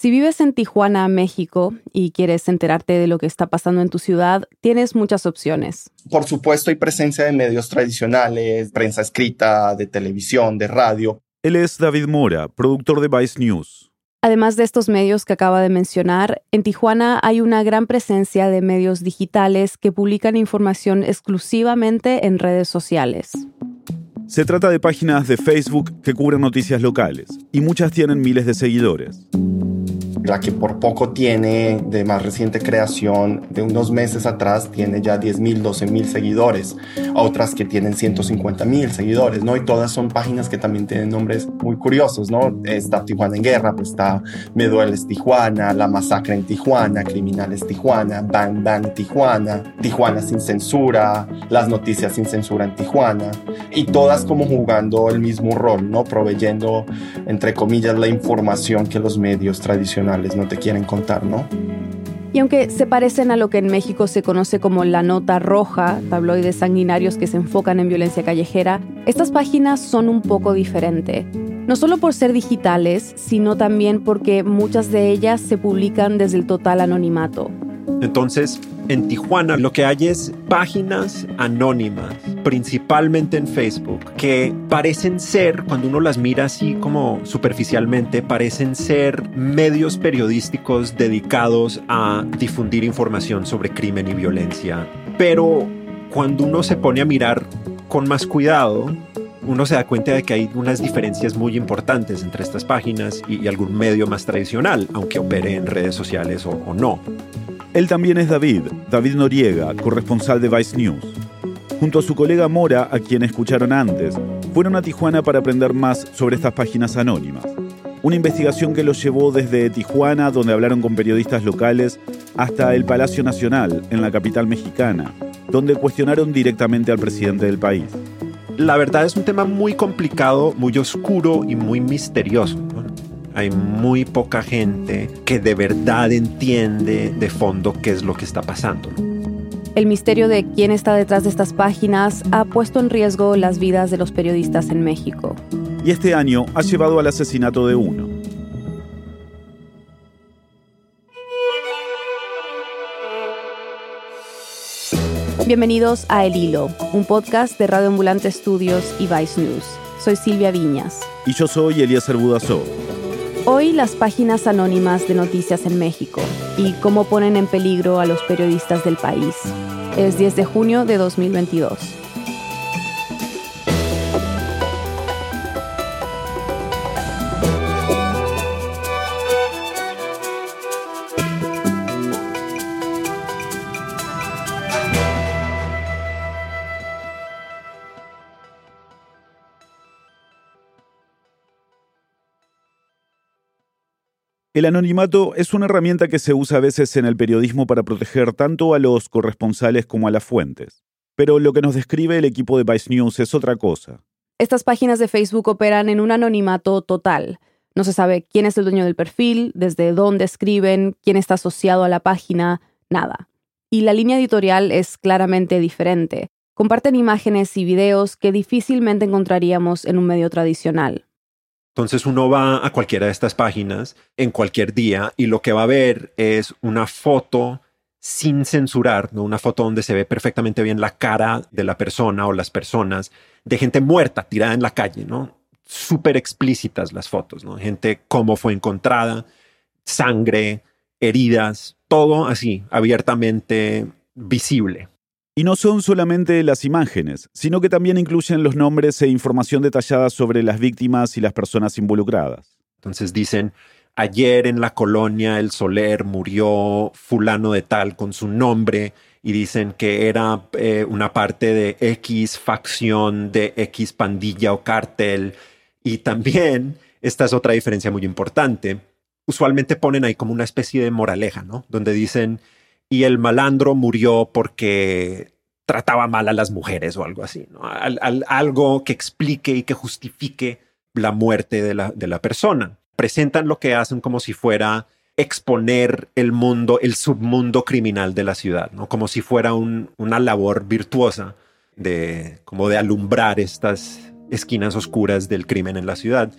Si vives en Tijuana, México, y quieres enterarte de lo que está pasando en tu ciudad, tienes muchas opciones. Por supuesto, hay presencia de medios tradicionales, prensa escrita, de televisión, de radio. Él es David Mora, productor de Vice News. Además de estos medios que acaba de mencionar, en Tijuana hay una gran presencia de medios digitales que publican información exclusivamente en redes sociales. Se trata de páginas de Facebook que cubren noticias locales, y muchas tienen miles de seguidores la que por poco tiene de más reciente creación de unos meses atrás tiene ya 10 mil, 12 mil seguidores, otras que tienen 150 mil seguidores, ¿no? Y todas son páginas que también tienen nombres muy curiosos, ¿no? Está Tijuana en Guerra, pues está Me Dueles Tijuana, La Masacre en Tijuana, Criminales Tijuana, Bang Bang Tijuana, Tijuana sin censura, Las Noticias sin censura en Tijuana, y todas como jugando el mismo rol, ¿no? Proveyendo, entre comillas, la información que los medios tradicionales no te quieren contar, ¿no? Y aunque se parecen a lo que en México se conoce como la nota roja, tabloides sanguinarios que se enfocan en violencia callejera, estas páginas son un poco diferentes. No solo por ser digitales, sino también porque muchas de ellas se publican desde el total anonimato. Entonces, en Tijuana lo que hay es páginas anónimas, principalmente en Facebook, que parecen ser, cuando uno las mira así como superficialmente, parecen ser medios periodísticos dedicados a difundir información sobre crimen y violencia. Pero cuando uno se pone a mirar con más cuidado, uno se da cuenta de que hay unas diferencias muy importantes entre estas páginas y, algún medio más tradicional, aunque opere en redes sociales o, no. Él también es David, David Noriega, corresponsal de Vice News. Junto a su colega Mora, a quien escucharon antes, fueron a Tijuana para aprender más sobre estas páginas anónimas. Una investigación que los llevó desde Tijuana, donde hablaron con periodistas locales, hasta el Palacio Nacional, en la capital mexicana, donde cuestionaron directamente al presidente del país. La verdad es un tema muy complicado, muy oscuro y muy misterioso hay muy poca gente que de verdad entiende de fondo qué es lo que está pasando. El misterio de quién está detrás de estas páginas ha puesto en riesgo las vidas de los periodistas en México. Y este año ha llevado al asesinato de uno. Bienvenidos a El Hilo, un podcast de Radio Ambulante Studios y Vice News. Soy Silvia Viñas. Y yo soy Elías Budazó. Hoy las páginas anónimas de noticias en México y cómo ponen en peligro a los periodistas del país. Es 10 de junio de 2022. El anonimato es una herramienta que se usa a veces en el periodismo para proteger tanto a los corresponsales como a las fuentes. Pero lo que nos describe el equipo de Vice News es otra cosa. Estas páginas de Facebook operan en un anonimato total. No se sabe quién es el dueño del perfil, desde dónde escriben, quién está asociado a la página, nada. Y la línea editorial es claramente diferente. Comparten imágenes y videos que difícilmente encontraríamos en un medio tradicional. Entonces uno va a cualquiera de estas páginas en cualquier día y lo que va a ver es una foto sin censurar, ¿no? una foto donde se ve perfectamente bien la cara de la persona o las personas, de gente muerta tirada en la calle, ¿no? Súper explícitas las fotos, ¿no? Gente cómo fue encontrada, sangre, heridas, todo así, abiertamente visible. Y no son solamente las imágenes, sino que también incluyen los nombres e información detallada sobre las víctimas y las personas involucradas. Entonces dicen, ayer en la colonia El Soler murió fulano de tal con su nombre y dicen que era eh, una parte de X facción, de X pandilla o cártel. Y también, esta es otra diferencia muy importante, usualmente ponen ahí como una especie de moraleja, ¿no? Donde dicen, y el malandro murió porque trataba mal a las mujeres o algo así, ¿no? algo que explique y que justifique la muerte de la, de la persona. Presentan lo que hacen como si fuera exponer el mundo, el submundo criminal de la ciudad, ¿no? Como si fuera una labor virtuosa de, como de alumbrar estas esquinas oscuras del crimen en la ciudad.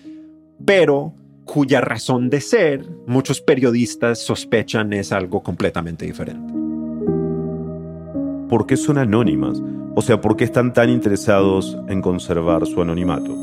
Pero cuya razón de ser muchos periodistas sospechan es algo completamente diferente. ¿Por qué son anónimas? O sea, ¿por qué están tan interesados en conservar su anonimato?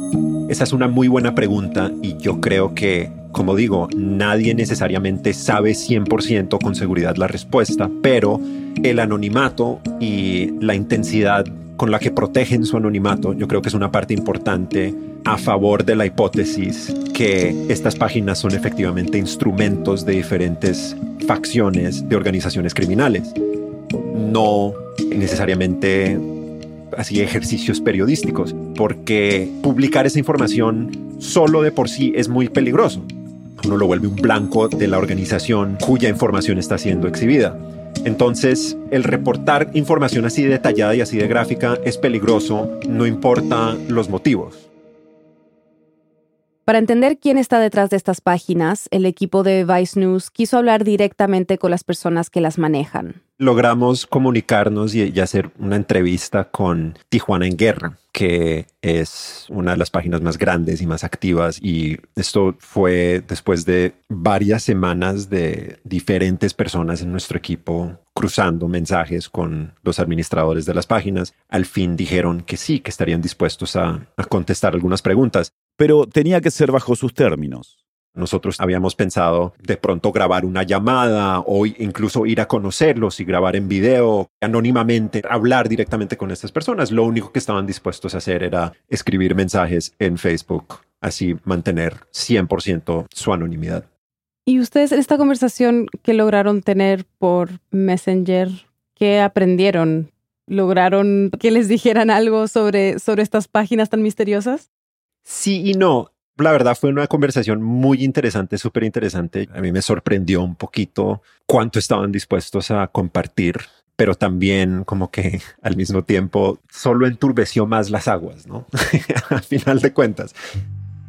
Esa es una muy buena pregunta y yo creo que, como digo, nadie necesariamente sabe 100% con seguridad la respuesta, pero el anonimato y la intensidad con la que protegen su anonimato, yo creo que es una parte importante a favor de la hipótesis que estas páginas son efectivamente instrumentos de diferentes facciones de organizaciones criminales, no necesariamente así ejercicios periodísticos, porque publicar esa información solo de por sí es muy peligroso. Uno lo vuelve un blanco de la organización cuya información está siendo exhibida. Entonces, el reportar información así detallada y así de gráfica es peligroso, no importa los motivos. Para entender quién está detrás de estas páginas, el equipo de Vice News quiso hablar directamente con las personas que las manejan. Logramos comunicarnos y, hacer una entrevista con Tijuana en Guerra, que es una de las páginas más grandes y más activas. Y esto fue después de varias semanas de diferentes personas en nuestro equipo cruzando mensajes con los administradores de las páginas. Al fin dijeron que sí, que estarían dispuestos a contestar algunas preguntas pero tenía que ser bajo sus términos. Nosotros habíamos pensado de pronto grabar una llamada o incluso ir a conocerlos y grabar en video anónimamente, hablar directamente con estas personas. Lo único que estaban dispuestos a hacer era escribir mensajes en Facebook, así mantener 100% su anonimidad. ¿Y ustedes en esta conversación que lograron tener por Messenger, qué aprendieron? ¿Lograron que les dijeran algo sobre, sobre estas páginas tan misteriosas? Sí y no. La verdad fue una conversación muy interesante, súper interesante. A mí me sorprendió un poquito cuánto estaban dispuestos a compartir, pero también como que al mismo tiempo solo enturbeció más las aguas, ¿no? al final de cuentas.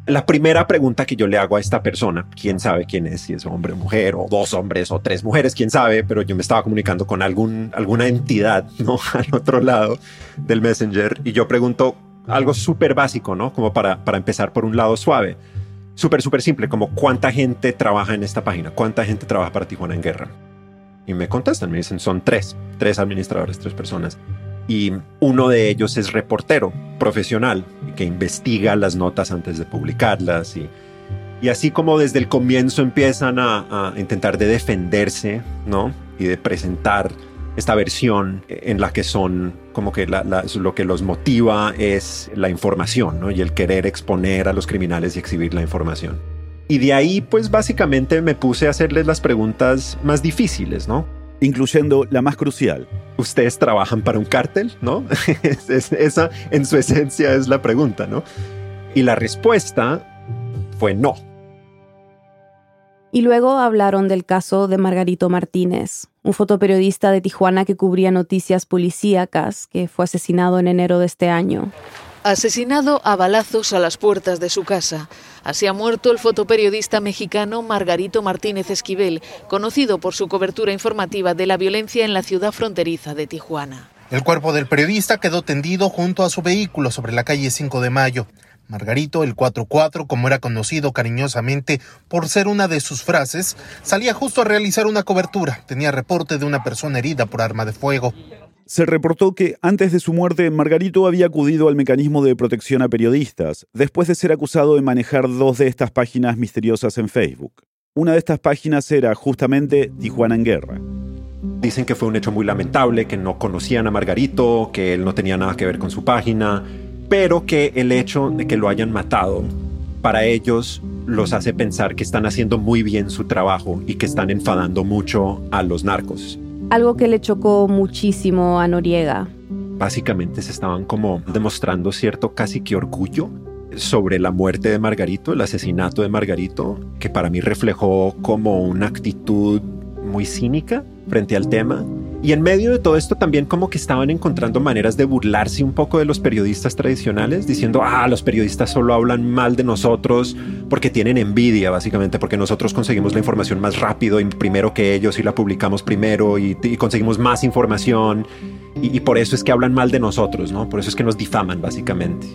La primera pregunta que yo le hago a esta persona, quién sabe quién es, si es hombre o mujer, o dos hombres o tres mujeres, quién sabe, pero yo me estaba comunicando con algún, alguna entidad, ¿no? Al otro lado del Messenger, y yo pregunto, algo súper básico, ¿no? Como para, para empezar por un lado suave. Súper, súper simple, como cuánta gente trabaja en esta página, cuánta gente trabaja para Tijuana en Guerra. Y me contestan, me dicen, son tres, tres administradores, tres personas. Y uno de ellos es reportero profesional, que investiga las notas antes de publicarlas. Y, y así como desde el comienzo empiezan a, a intentar de defenderse, ¿no? Y de presentar esta versión en la que son como que lo que los motiva es la información ¿no? y el querer exponer a los criminales y exhibir la información. Y de ahí pues básicamente me puse a hacerles las preguntas más difíciles, ¿no? Incluyendo la más crucial. ¿Ustedes trabajan para un cártel? ¿No? esa en su esencia es la pregunta, ¿no? Y la respuesta fue no. Y luego hablaron del caso de Margarito Martínez, un fotoperiodista de Tijuana que cubría noticias policíacas, que fue asesinado en enero de este año. Asesinado a balazos a las puertas de su casa. Así ha muerto el fotoperiodista mexicano Margarito Martínez Esquivel, conocido por su cobertura informativa de la violencia en la ciudad fronteriza de Tijuana. El cuerpo del periodista quedó tendido junto a su vehículo sobre la calle 5 de Mayo. Margarito, el 44, como era conocido cariñosamente por ser una de sus frases, salía justo a realizar una cobertura. Tenía reporte de una persona herida por arma de fuego. Se reportó que antes de su muerte, Margarito había acudido al mecanismo de protección a periodistas, después de ser acusado de manejar dos de estas páginas misteriosas en Facebook. Una de estas páginas era justamente Tijuana en Guerra. Dicen que fue un hecho muy lamentable, que no conocían a Margarito, que él no tenía nada que ver con su página, pero que el hecho de que lo hayan matado para ellos los hace pensar que están haciendo muy bien su trabajo y que están enfadando mucho a los narcos. Algo que le chocó muchísimo a Noriega. Básicamente se estaban como demostrando cierto casi que orgullo sobre la muerte de Margarito, el asesinato de Margarito, que para mí reflejó como una actitud muy cínica frente al tema y en medio de todo esto también como que estaban encontrando maneras de burlarse un poco de los periodistas tradicionales, diciendo, ah, los periodistas solo hablan mal de nosotros porque tienen envidia, básicamente, porque nosotros conseguimos la información más rápido y primero que ellos y la publicamos primero y, conseguimos más información y, y por eso es que hablan mal de nosotros, ¿no? Por eso es que nos difaman, básicamente.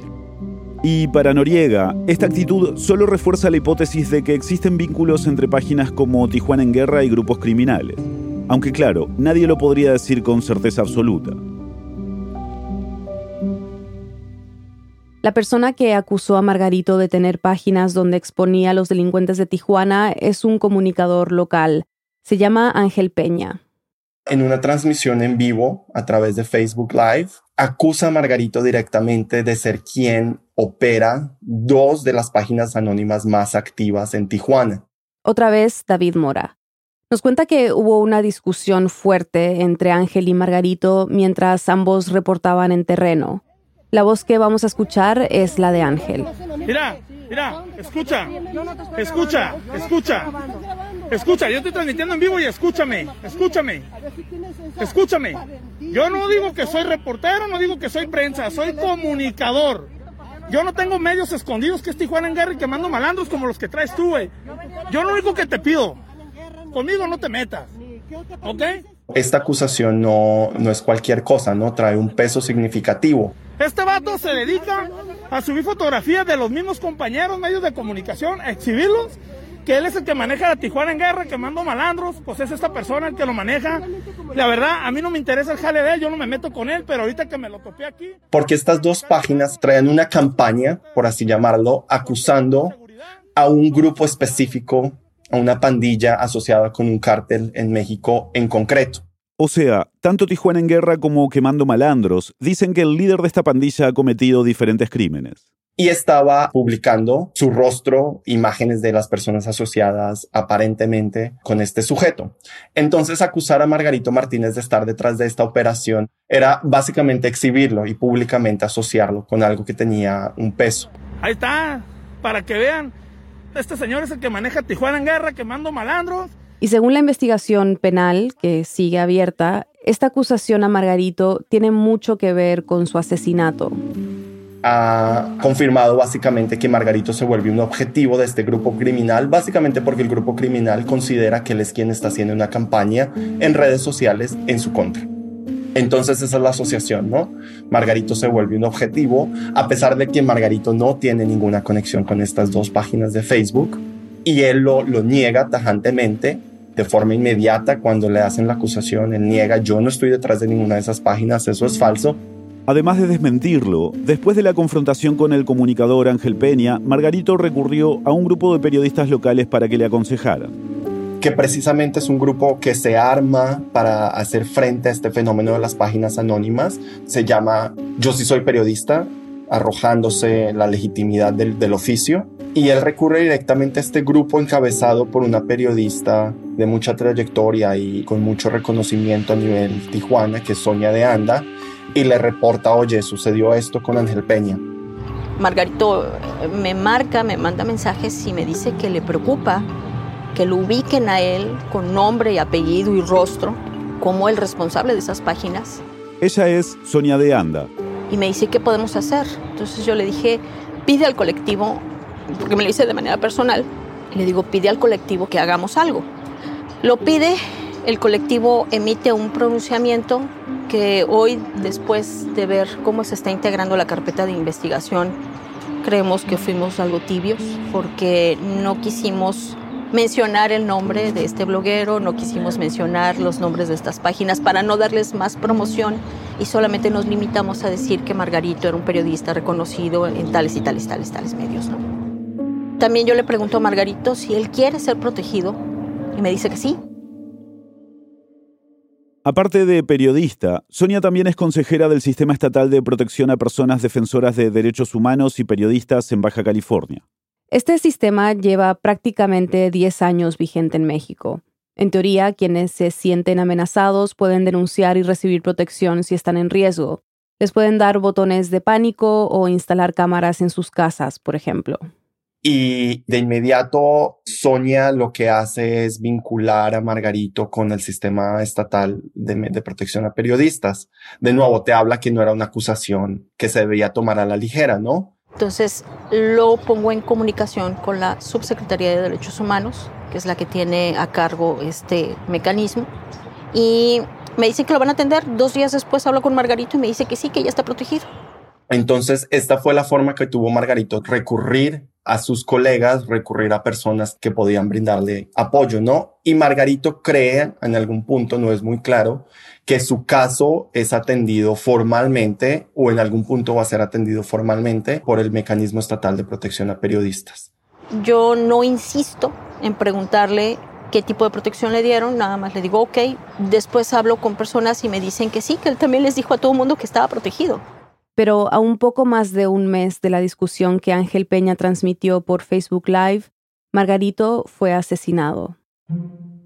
Y para Noriega, esta actitud solo refuerza la hipótesis de que existen vínculos entre páginas como Tijuana en Guerra y grupos criminales. Aunque claro, nadie lo podría decir con certeza absoluta. La persona que acusó a Margarito de tener páginas donde exponía a los delincuentes de Tijuana es un comunicador local. Se llama Ángel Peña. En una transmisión en vivo a través de Facebook Live, acusa a Margarito directamente de ser quien opera dos de las páginas anónimas más activas en Tijuana. Otra vez, David Mora. Nos cuenta que hubo una discusión fuerte entre Ángel y Margarito mientras ambos reportaban en terreno. La voz que vamos a escuchar es la de Ángel. Mira, mira, escucha, escucha, escucha, escucha, yo estoy transmitiendo en vivo y escúchame, escúchame, escúchame. Yo no digo que soy reportero, no digo que soy prensa, soy comunicador. Yo no tengo medios escondidos que es Tijuana en guerra y quemando malandros como los que traes tú. Yo lo único que te pido, conmigo no te metas. ¿Ok? Esta acusación no, no es cualquier cosa, ¿no? Trae un peso significativo. Este vato se dedica a subir fotografías de los mismos compañeros, medios de comunicación, a exhibirlos, que él es el que maneja la Tijuana en guerra, quemando malandros, pues es esta persona el que lo maneja. La verdad, a mí no me interesa el jale de él, yo no me meto con él, pero ahorita que me lo topé aquí. Porque estas dos páginas traen una campaña, por así llamarlo, acusando a un grupo específico, a una pandilla asociada con un cártel en México en concreto. O sea, tanto Tijuana en Guerra como Quemando Malandros dicen que el líder de esta pandilla ha cometido diferentes crímenes. Y estaba publicando su rostro, imágenes de las personas asociadas aparentemente con este sujeto. Entonces acusar a Margarito Martínez de estar detrás de esta operación era básicamente exhibirlo y públicamente asociarlo con algo que tenía un peso. Ahí está, para que vean, este señor es el que maneja Tijuana en Guerra, quemando malandros. Y según la investigación penal, que sigue abierta, esta acusación a Margarito tiene mucho que ver con su asesinato. Ha confirmado básicamente que Margarito se vuelve un objetivo de este grupo criminal, básicamente porque el grupo criminal considera que él es quien está haciendo una campaña en redes sociales en su contra. Entonces esa es la asociación, ¿no? Margarito se vuelve un objetivo, a pesar de que Margarito no tiene ninguna conexión con estas dos páginas de Facebook y él lo, niega tajantemente de forma inmediata cuando le hacen la acusación. Él niega, yo no estoy detrás de ninguna de esas páginas, eso es falso. Además de desmentirlo, después de la confrontación con el comunicador Ángel Peña, Margarito recurrió a un grupo de periodistas locales para que le aconsejaran. Que precisamente es un grupo que se arma para hacer frente a este fenómeno de las páginas anónimas. Se llama Yo sí soy periodista, arrojándose la legitimidad del, oficio. Y él recurre directamente a este grupo encabezado por una periodista de mucha trayectoria y con mucho reconocimiento a nivel Tijuana, que es Sonia de Anda, y le reporta, oye, sucedió esto con Ángel Peña. Margarito me marca, me manda mensajes y me dice que le preocupa que lo ubiquen a él con nombre y apellido y rostro como el responsable de esas páginas. Ella es Sonia de Anda. Y me dice, ¿qué podemos hacer? Entonces yo le dije, pide al colectivo, porque me lo hice de manera personal, y le digo, pide al colectivo que hagamos algo. Lo pide, el colectivo emite un pronunciamiento que hoy, después de ver cómo se está integrando la carpeta de investigación, creemos que fuimos algo tibios porque no quisimos mencionar el nombre de este bloguero, no quisimos mencionar los nombres de estas páginas para no darles más promoción y solamente nos limitamos a decir que Margarito era un periodista reconocido en tales y tales, tales, tales medios. También yo le pregunto a Margarito si él quiere ser protegido y me dice que sí. Aparte de periodista, Sonia también es consejera del Sistema Estatal de Protección a Personas Defensoras de Derechos Humanos y Periodistas en Baja California. Este sistema lleva prácticamente 10 años vigente en México. En teoría, quienes se sienten amenazados pueden denunciar y recibir protección si están en riesgo. Les pueden dar botones de pánico o instalar cámaras en sus casas, por ejemplo. Y de inmediato, Sonia lo que hace es vincular a Margarito con el sistema estatal de, protección a periodistas. De nuevo, te habla que no era una acusación que se debía tomar a la ligera, ¿no? Entonces lo pongo en comunicación con la Subsecretaría de Derechos Humanos, que es la que tiene a cargo este mecanismo. Y me dice que lo van a atender. Dos días después hablo con Margarito y me dice que sí, que ya está protegido. Entonces, esta fue la forma que tuvo Margarito recurrir a sus colegas, recurrir a personas que podían brindarle apoyo, ¿no? Y Margarito cree, en algún punto, no es muy claro, que su caso es atendido formalmente o en algún punto va a ser atendido formalmente por el mecanismo estatal de protección a periodistas. Yo no insisto en preguntarle qué tipo de protección le dieron, nada más le digo, ok, después hablo con personas y me dicen que sí, que él también les dijo a todo el mundo que estaba protegido. Pero a un poco más de un mes de la discusión que Ángel Peña transmitió por Facebook Live, Margarito fue asesinado.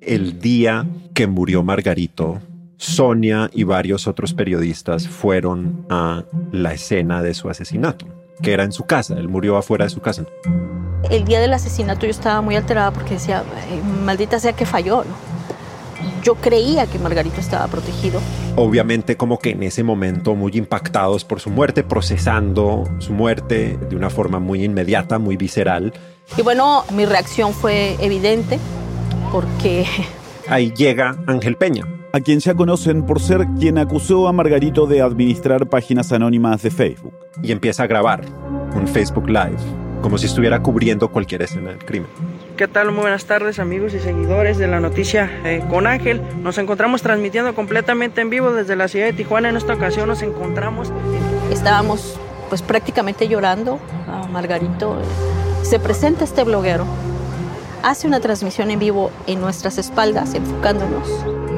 El día que murió Margarito, Sonia y varios otros periodistas fueron a la escena de su asesinato, que era en su casa, él murió afuera de su casa. El día del asesinato yo estaba muy alterada porque decía, maldita sea que falló, ¿no? Yo creía que Margarito estaba protegido. Obviamente como que en ese momento muy impactados por su muerte, procesando su muerte de una forma muy inmediata, muy visceral. Y bueno, mi reacción fue evidente porque... Ahí llega Ángel Peña, a quien ya conocen por ser quien acusó a Margarito de administrar páginas anónimas de Facebook. Y empieza a grabar un Facebook Live, como si estuviera cubriendo cualquier escena del crimen. ¿Qué tal? Muy buenas tardes amigos y seguidores de la noticia eh, con Ángel. Nos encontramos transmitiendo completamente en vivo desde la ciudad de Tijuana. En esta ocasión nos encontramos... Estábamos pues prácticamente llorando a Margarito. Se presenta este bloguero, hace una transmisión en vivo en nuestras espaldas, enfocándonos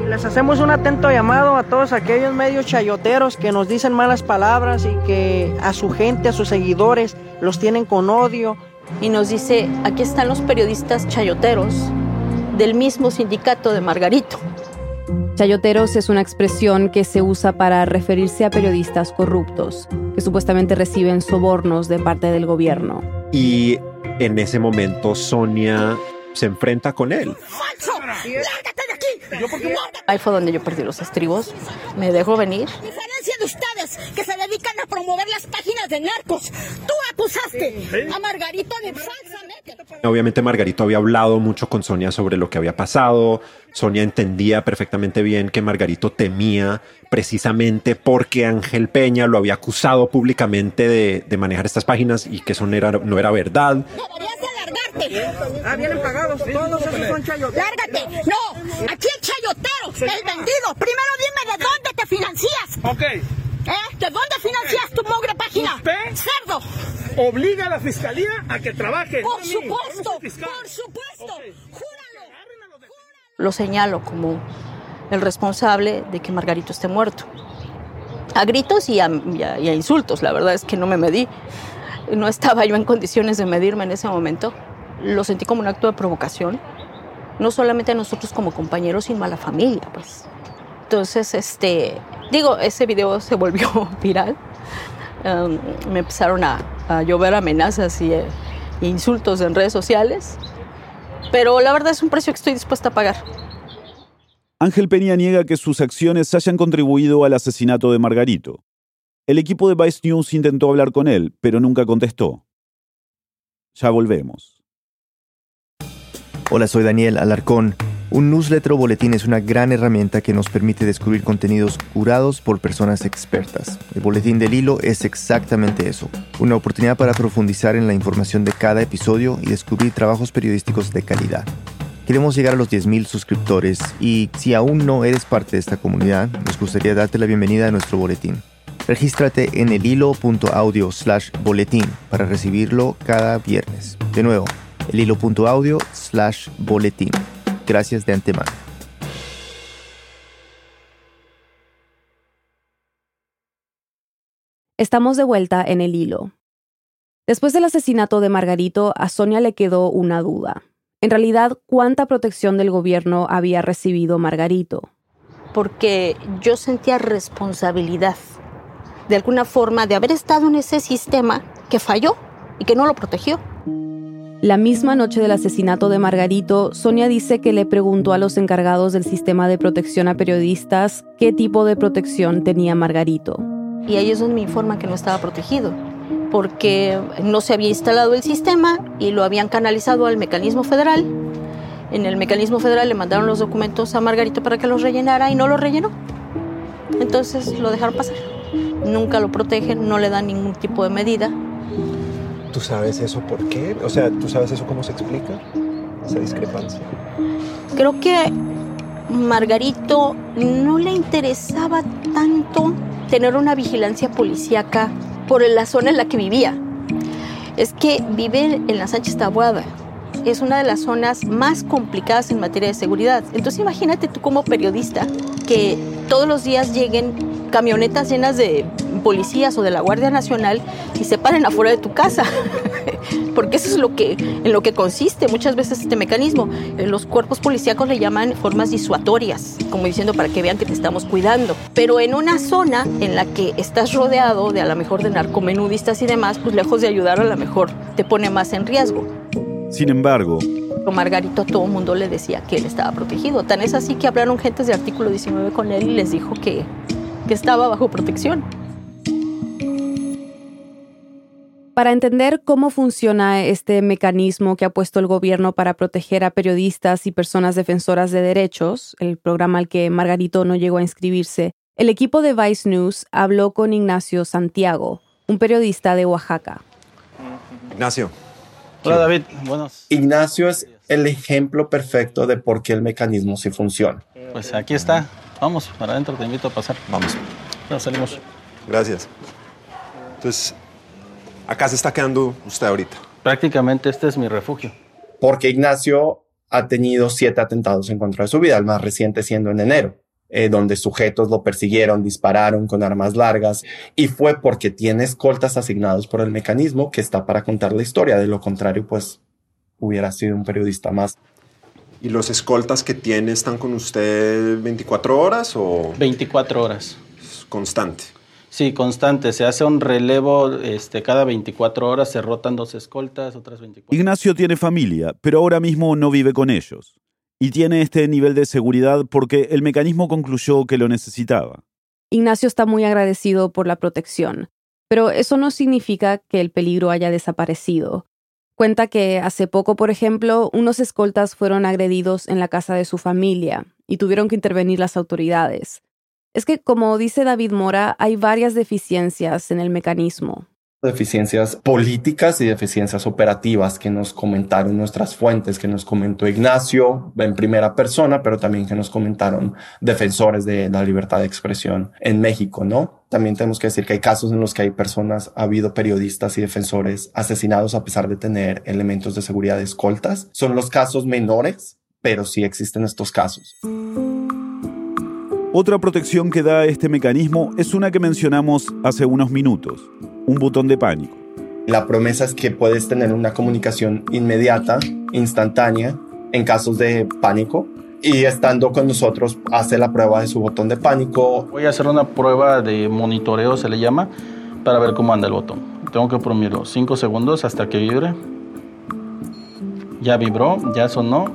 les hacemos un atento llamado a todos aquellos medios chayoteros que nos dicen malas palabras y que a su gente, a sus seguidores, los tienen con odio. Y nos dice, aquí están los periodistas chayoteros del mismo sindicato de Margarito. Chayoteros es una expresión que se usa para referirse a periodistas corruptos, que supuestamente reciben sobornos de parte del gobierno. Y en ese momento Sonia se enfrenta con él. Ahí fue donde yo perdí los estribos. Me dejó venir. Diferencia de ustedes que se promover las páginas de narcos. Tú acusaste a Margarito de falsamente. Obviamente Margarito había hablado mucho con Sonia sobre lo que había pasado. Sonia entendía perfectamente bien que Margarito temía precisamente porque Ángel Peña lo había acusado públicamente de, manejar estas páginas y que eso no era, no era verdad. Deberías alargarte. Ah, vienen pagados. Todos esos son chayoteros. Lárgate. No, aquí el chayotero, el vendido. Primero dime de dónde te financias. Ok. ¿Eh? ¿De dónde financias tu mugre página? ¿Usted? Cerdo. Obliga a la fiscalía a que trabaje. Por supuesto, por supuesto. Júralo. Lo señalo como el responsable de que Margarito esté muerto. A gritos y a, insultos, la verdad es que no me medí. No estaba yo en condiciones de medirme en ese momento. Lo sentí como un acto de provocación, no solamente a nosotros como compañeros, sino a la familia, pues. Entonces, este, digo, ese video se volvió viral. Um, me empezaron a, llover amenazas y eh, insultos en redes sociales, pero la verdad es un precio que estoy dispuesta a pagar. Ángel Peña niega que sus acciones hayan contribuido al asesinato de Margarito. El equipo de Vice News intentó hablar con él, pero nunca contestó. Ya volvemos. Hola, soy Daniel Alarcón. Un newsletter o boletín es una gran herramienta que nos permite descubrir contenidos curados por personas expertas. El boletín del hilo es exactamente eso, una oportunidad para profundizar en la información de cada episodio y descubrir trabajos periodísticos de calidad. Queremos llegar a los 10.000 suscriptores y si aún no eres parte de esta comunidad, nos gustaría darte la bienvenida a nuestro boletín. Regístrate en el hilo.audio slash boletín para recibirlo cada viernes. De nuevo, el hilo.audio slash boletín. Gracias de antemano. Estamos de vuelta en el hilo. Después del asesinato de Margarito, a Sonia le quedó una duda. En realidad, ¿cuánta protección del gobierno había recibido Margarito? Porque yo sentía responsabilidad, de alguna forma, de haber estado en ese sistema que falló y que no lo protegió. La misma noche del asesinato de Margarito, Sonia dice que le preguntó a los encargados del sistema de protección a periodistas qué tipo de protección tenía Margarito. Y ellos me informan que no estaba protegido porque no se había instalado el sistema y lo habían canalizado al mecanismo federal. En el mecanismo federal le mandaron los documentos a Margarito para que los rellenara y no los rellenó. Entonces lo dejaron pasar. nunca lo protegen, no le dan ningún tipo de medida. ¿Tú sabes eso por qué? O sea, ¿tú sabes eso cómo se explica? Esa discrepancia. Creo que Margarito no le interesaba tanto tener una vigilancia policíaca por la zona en la que vivía. Es que vive en la Sánchez Tabuada. Es una de las zonas más complicadas en materia de seguridad. Entonces imagínate tú como periodista que todos los días lleguen camionetas llenas de policías o de la Guardia Nacional y se paren afuera de tu casa. Porque eso es lo que, en lo que consiste muchas veces este mecanismo. Eh, Los cuerpos policíacos le llaman formas disuatorias, como diciendo para que vean que te estamos cuidando. Pero en una zona en la que estás rodeado de a lo mejor de narcomenudistas y demás, pues lejos de ayudar a lo mejor te pone más en riesgo. Sin embargo, Margarito a todo el mundo le decía que él estaba protegido. Tan es así que hablaron gentes de artículo 19 con él y les dijo que, que estaba bajo protección. Para entender cómo funciona este mecanismo que ha puesto el gobierno para proteger a periodistas y personas defensoras de derechos, el programa al que Margarito no llegó a inscribirse, el equipo de Vice News habló con Ignacio Santiago, un periodista de Oaxaca. Ignacio. Hola David, buenos. Ignacio es el ejemplo perfecto de por qué el mecanismo sí funciona. Pues aquí está. Vamos, para adentro te invito a pasar. Vamos. Ya salimos. Gracias. Entonces, acá se está quedando usted ahorita. Prácticamente este es mi refugio. Porque Ignacio ha tenido siete atentados en contra de su vida, el más reciente siendo en enero, eh, donde sujetos lo persiguieron, dispararon con armas largas, y fue porque tiene escoltas asignados por el mecanismo que está para contar la historia. De lo contrario, pues hubiera sido un periodista más. ¿Y los escoltas que tiene están con usted 24 horas o 24 horas. es constante? Sí, constante. Se hace un relevo este, cada 24 horas, se rotan dos escoltas, otras 24. Ignacio tiene familia, pero ahora mismo no vive con ellos. Y tiene este nivel de seguridad porque el mecanismo concluyó que lo necesitaba. Ignacio está muy agradecido por la protección, pero eso no significa que el peligro haya desaparecido. Cuenta que hace poco, por ejemplo, unos escoltas fueron agredidos en la casa de su familia y tuvieron que intervenir las autoridades. Es que, como dice David Mora, hay varias deficiencias en el mecanismo. Deficiencias políticas y deficiencias operativas que nos comentaron nuestras fuentes, que nos comentó Ignacio en primera persona, pero también que nos comentaron defensores de la libertad de expresión en México, ¿no? También tenemos que decir que hay casos en los que hay personas, ha habido periodistas y defensores asesinados a pesar de tener elementos de seguridad escoltas. Son los casos menores, pero sí existen estos casos. Otra protección que da este mecanismo es una que mencionamos hace unos minutos, un botón de pánico. La promesa es que puedes tener una comunicación inmediata, instantánea, en casos de pánico. Y estando con nosotros, hace la prueba de su botón de pánico. Voy a hacer una prueba de monitoreo, se le llama, para ver cómo anda el botón. Tengo que promirlo 5 segundos hasta que vibre. Ya vibró, ya sonó.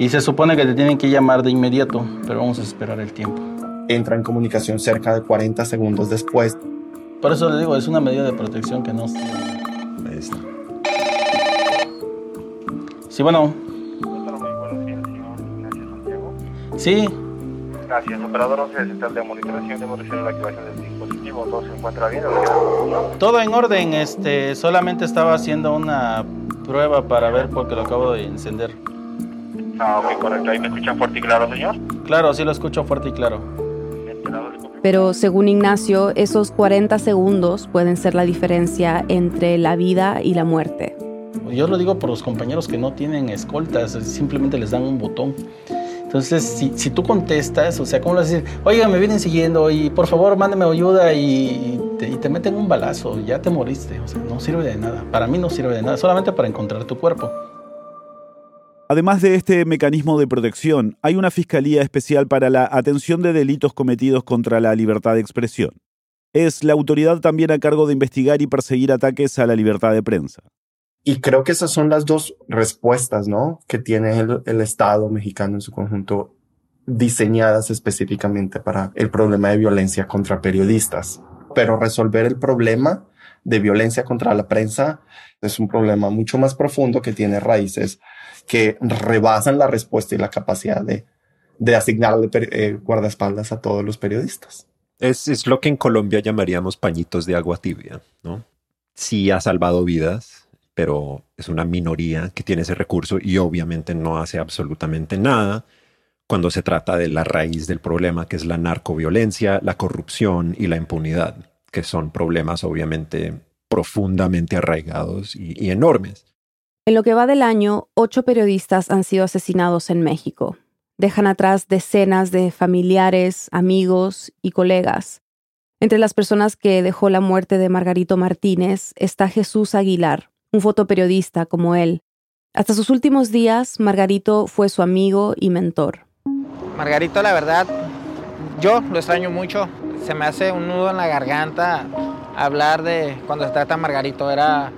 Y se supone que te tienen que llamar de inmediato, pero vamos a esperar el tiempo. Entra en comunicación cerca de 40 segundos después. Por eso le digo, es una medida de protección que no... Ahí está. Sí, bueno. Sí, Gracias, operador 11 del central de monitoración. Hemos recibido la activación del dispositivo. ¿Todo se encuentra bien? todo en orden. Este, solamente estaba haciendo una prueba para ver porque lo acabo de encender. Ah, ok, correcto. ¿Ahí me escuchan fuerte y claro, señor? Claro, sí lo escucho fuerte y claro. Pero según Ignacio, esos 40 segundos pueden ser la diferencia entre la vida y la muerte. Yo lo digo por los compañeros que no tienen escoltas, simplemente les dan un botón. Entonces, si, si tú contestas, o sea, ¿cómo a decir? Oiga, me vienen siguiendo y por favor, mándeme ayuda y te, y te meten un balazo, ya te moriste. O sea, no sirve de nada. Para mí no sirve de nada, solamente para encontrar tu cuerpo. Además de este mecanismo de protección, hay una Fiscalía Especial para la Atención de Delitos Cometidos contra la Libertad de Expresión. Es la autoridad también a cargo de investigar y perseguir ataques a la libertad de prensa. Y creo que esas son las dos respuestas, ¿no? Que tiene el, el Estado mexicano en su conjunto diseñadas específicamente para el problema de violencia contra periodistas. Pero resolver el problema de violencia contra la prensa es un problema mucho más profundo que tiene raíces que rebasan la respuesta y la capacidad de, de asignarle eh, guardaespaldas a todos los periodistas. Es, es lo que en Colombia llamaríamos pañitos de agua tibia, ¿no? Sí ha salvado vidas, pero es una minoría que tiene ese recurso y obviamente no hace absolutamente nada cuando se trata de la raíz del problema, que es la narcoviolencia, la corrupción y la impunidad, que son problemas obviamente profundamente arraigados y, y enormes. En lo que va del año, ocho periodistas han sido asesinados en México. Dejan atrás decenas de familiares, amigos y colegas. Entre las personas que dejó la muerte de Margarito Martínez está Jesús Aguilar, un fotoperiodista como él. Hasta sus últimos días, Margarito fue su amigo y mentor. Margarito, la verdad, yo lo extraño mucho. Se me hace un nudo en la garganta hablar de cuando se trata Margarito. Era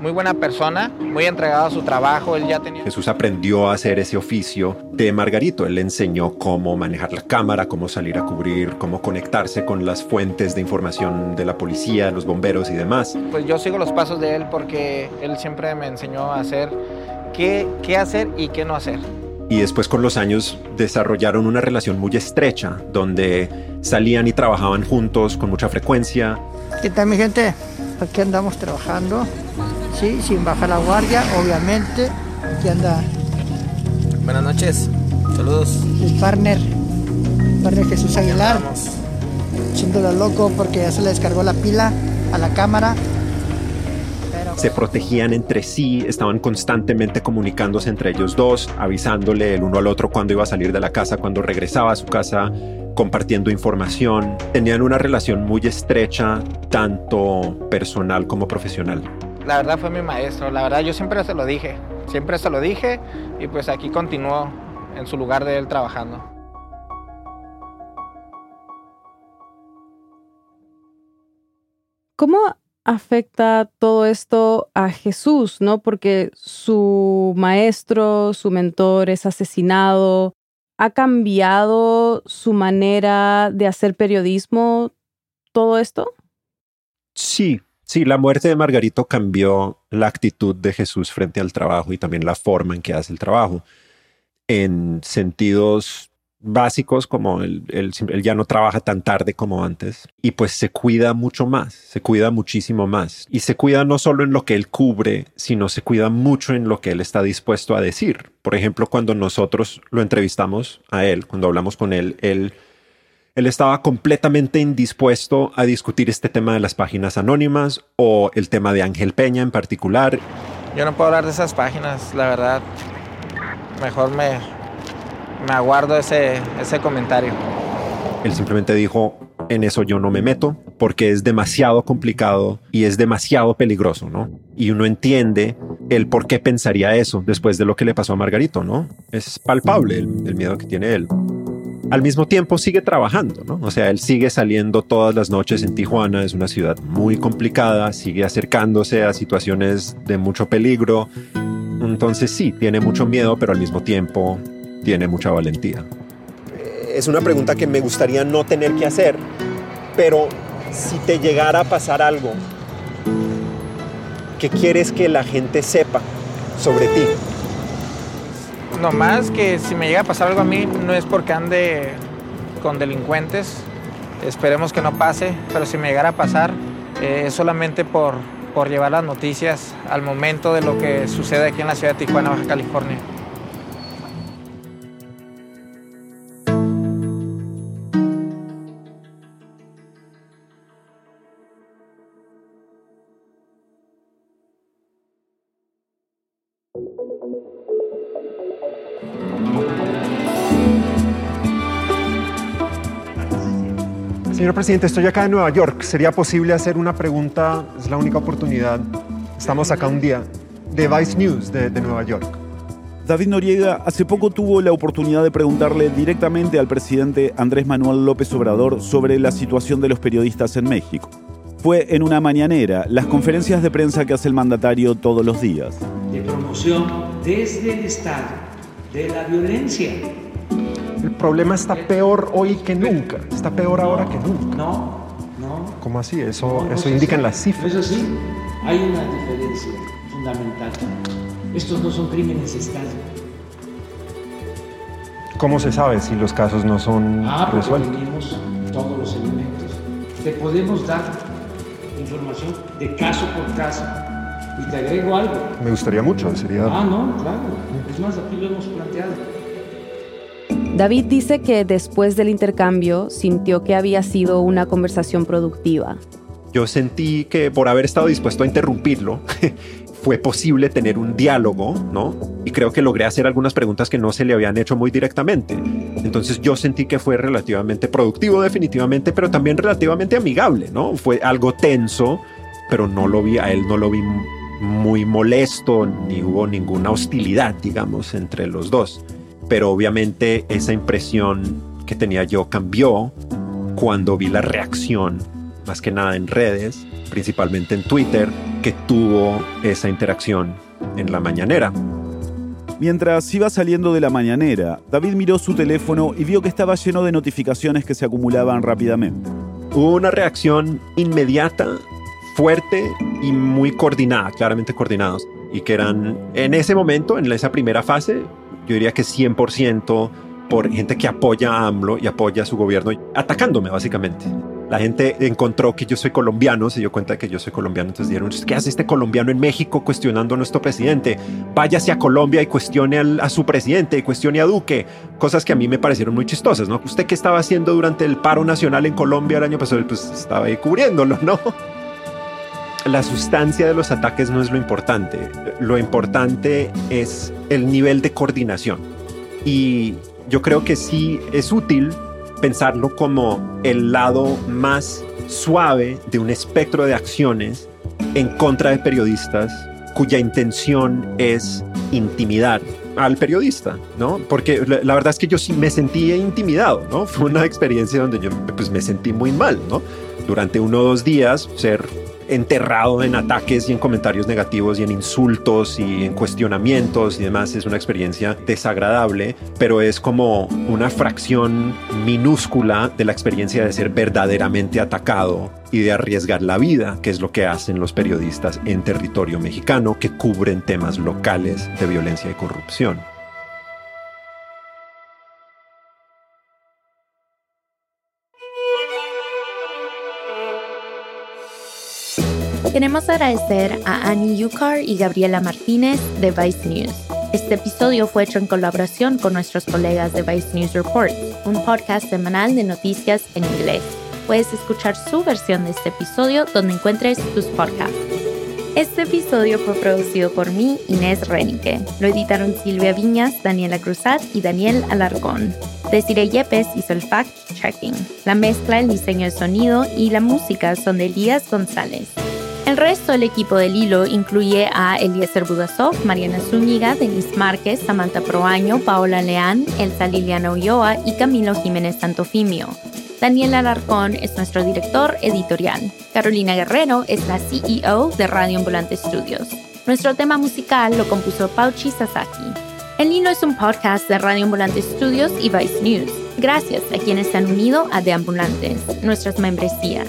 muy buena persona, muy entregado a su trabajo. Él ya tenía. Jesús aprendió a hacer ese oficio de Margarito. Él le enseñó cómo manejar la cámara, cómo salir a cubrir, cómo conectarse con las fuentes de información de la policía, los bomberos y demás. Pues yo sigo los pasos de él porque él siempre me enseñó a hacer qué, qué hacer y qué no hacer y después con los años desarrollaron una relación muy estrecha donde salían y trabajaban juntos con mucha frecuencia. ¿Qué tal mi gente? Aquí andamos trabajando, sí, sin bajar la guardia, obviamente. Aquí anda. Buenas noches, saludos. El partner, el partner Jesús Aguilar. Loco porque ya se le descargó la pila a la cámara se protegían entre sí, estaban constantemente comunicándose entre ellos dos, avisándole el uno al otro cuando iba a salir de la casa, cuando regresaba a su casa, compartiendo información. Tenían una relación muy estrecha, tanto personal como profesional. La verdad fue mi maestro, la verdad yo siempre se lo dije, siempre se lo dije y pues aquí continuó en su lugar de él trabajando. ¿Cómo afecta todo esto a Jesús, ¿no? Porque su maestro, su mentor es asesinado. ¿Ha cambiado su manera de hacer periodismo todo esto? Sí, sí, la muerte de Margarito cambió la actitud de Jesús frente al trabajo y también la forma en que hace el trabajo. En sentidos básicos como él, ya no trabaja tan tarde como antes y pues se cuida mucho más, se cuida muchísimo más y se cuida no solo en lo que él cubre, sino se cuida mucho en lo que él está dispuesto a decir. Por ejemplo, cuando nosotros lo entrevistamos a él, cuando hablamos con él, él, él estaba completamente indispuesto a discutir este tema de las páginas anónimas o el tema de Ángel Peña en particular. Yo no puedo hablar de esas páginas, la verdad. Mejor me, me aguardo ese, ese comentario. Él simplemente dijo, en eso yo no me meto porque es demasiado complicado y es demasiado peligroso, ¿no? Y uno entiende el por qué pensaría eso después de lo que le pasó a Margarito, ¿no? Es palpable el, el miedo que tiene él. Al mismo tiempo sigue trabajando, ¿no? O sea, él sigue saliendo todas las noches en Tijuana, es una ciudad muy complicada, sigue acercándose a situaciones de mucho peligro. Entonces sí, tiene mucho miedo, pero al mismo tiempo tiene mucha valentía. Es una pregunta que me gustaría no tener que hacer, pero si te llegara a pasar algo, ¿qué quieres que la gente sepa sobre ti? No más que si me llega a pasar algo a mí, no es porque ande con delincuentes, esperemos que no pase, pero si me llegara a pasar, eh, es solamente por, por llevar las noticias al momento de lo que sucede aquí en la ciudad de Tijuana, Baja California. Señor presidente, estoy acá en Nueva York. ¿Sería posible hacer una pregunta? Es la única oportunidad. Estamos acá un día de Vice News de, de Nueva York. David Noriega hace poco tuvo la oportunidad de preguntarle directamente al presidente Andrés Manuel López Obrador sobre la situación de los periodistas en México. Fue en una mañanera, las conferencias de prensa que hace el mandatario todos los días. De promoción desde el Estado de la violencia el problema está peor hoy que nunca. Está peor ahora que nunca. No, no. ¿Cómo así? Eso, eso indican las cifras. Eso sí, hay una diferencia fundamental. Estos no son crímenes de Estado. ¿Cómo se sabe si los casos no son ah, resueltos? tenemos todos los elementos. te podemos dar información de caso por caso. Y te agrego algo. Me gustaría mucho, sería... Ah, no, claro. Es más, aquí lo hemos planteado. David dice que después del intercambio sintió que había sido una conversación productiva. Yo sentí que por haber estado dispuesto a interrumpirlo, fue posible tener un diálogo, ¿no? Y creo que logré hacer algunas preguntas que no se le habían hecho muy directamente. Entonces yo sentí que fue relativamente productivo definitivamente, pero también relativamente amigable, ¿no? Fue algo tenso, pero no lo vi, a él no lo vi muy molesto, ni hubo ninguna hostilidad, digamos, entre los dos. Pero obviamente esa impresión que tenía yo cambió cuando vi la reacción, más que nada en redes, principalmente en Twitter, que tuvo esa interacción en la mañanera. Mientras iba saliendo de la mañanera, David miró su teléfono y vio que estaba lleno de notificaciones que se acumulaban rápidamente. Hubo una reacción inmediata, fuerte y muy coordinada, claramente coordinados, y que eran en ese momento, en esa primera fase, yo diría que 100% por gente que apoya a AMLO y apoya a su gobierno, atacándome básicamente. La gente encontró que yo soy colombiano, se dio cuenta de que yo soy colombiano, entonces dijeron, ¿qué hace este colombiano en México cuestionando a nuestro presidente? Váyase a Colombia y cuestione a su presidente, y cuestione a Duque. Cosas que a mí me parecieron muy chistosas, ¿no? ¿Usted qué estaba haciendo durante el paro nacional en Colombia el año pasado? Pues estaba ahí cubriéndolo, ¿no? La sustancia de los ataques no es lo importante. Lo importante es el nivel de coordinación. Y yo creo que sí es útil pensarlo como el lado más suave de un espectro de acciones en contra de periodistas cuya intención es intimidar al periodista, ¿no? Porque la, verdad es que yo sí me sentí intimidado, ¿no? Fue una experiencia donde yo pues, me sentí muy mal, ¿no? Durante uno o dos días ser enterrado en ataques y en comentarios negativos y en insultos y en cuestionamientos y demás. Es una experiencia desagradable, pero es como una fracción minúscula de la experiencia de ser verdaderamente atacado y de arriesgar la vida, que es lo que hacen los periodistas en territorio mexicano que cubren temas locales de violencia y corrupción. Queremos agradecer a Annie Yukar y Gabriela Martínez de Vice News. Este episodio fue hecho en colaboración con nuestros colegas de Vice News Report, un podcast semanal de noticias en inglés. Puedes escuchar su versión de este episodio donde encuentres tus podcasts. Este episodio fue producido por mí, Inés Renique. Lo editaron Silvia Viñas, Daniela Cruzat y Daniel Alarcón. Desiree Yepes hizo el fact-checking. La mezcla, el diseño de sonido y la música son de Elías González. El resto del equipo del hilo incluye a Eliezer Budasov, Mariana Zúñiga, Denise Márquez, Samantha Proaño, Paola Leán, Elsa Liliana Ulloa y Camilo Jiménez Santofimio. Daniel Alarcón es nuestro director editorial. Carolina Guerrero es la CEO de Radio Ambulante Studios. Nuestro tema musical lo compuso Pauchi Sasaki. El Hilo es un podcast de Radio Ambulante Studios y Vice News. Gracias a quienes se han unido a De Ambulantes, nuestras membresías.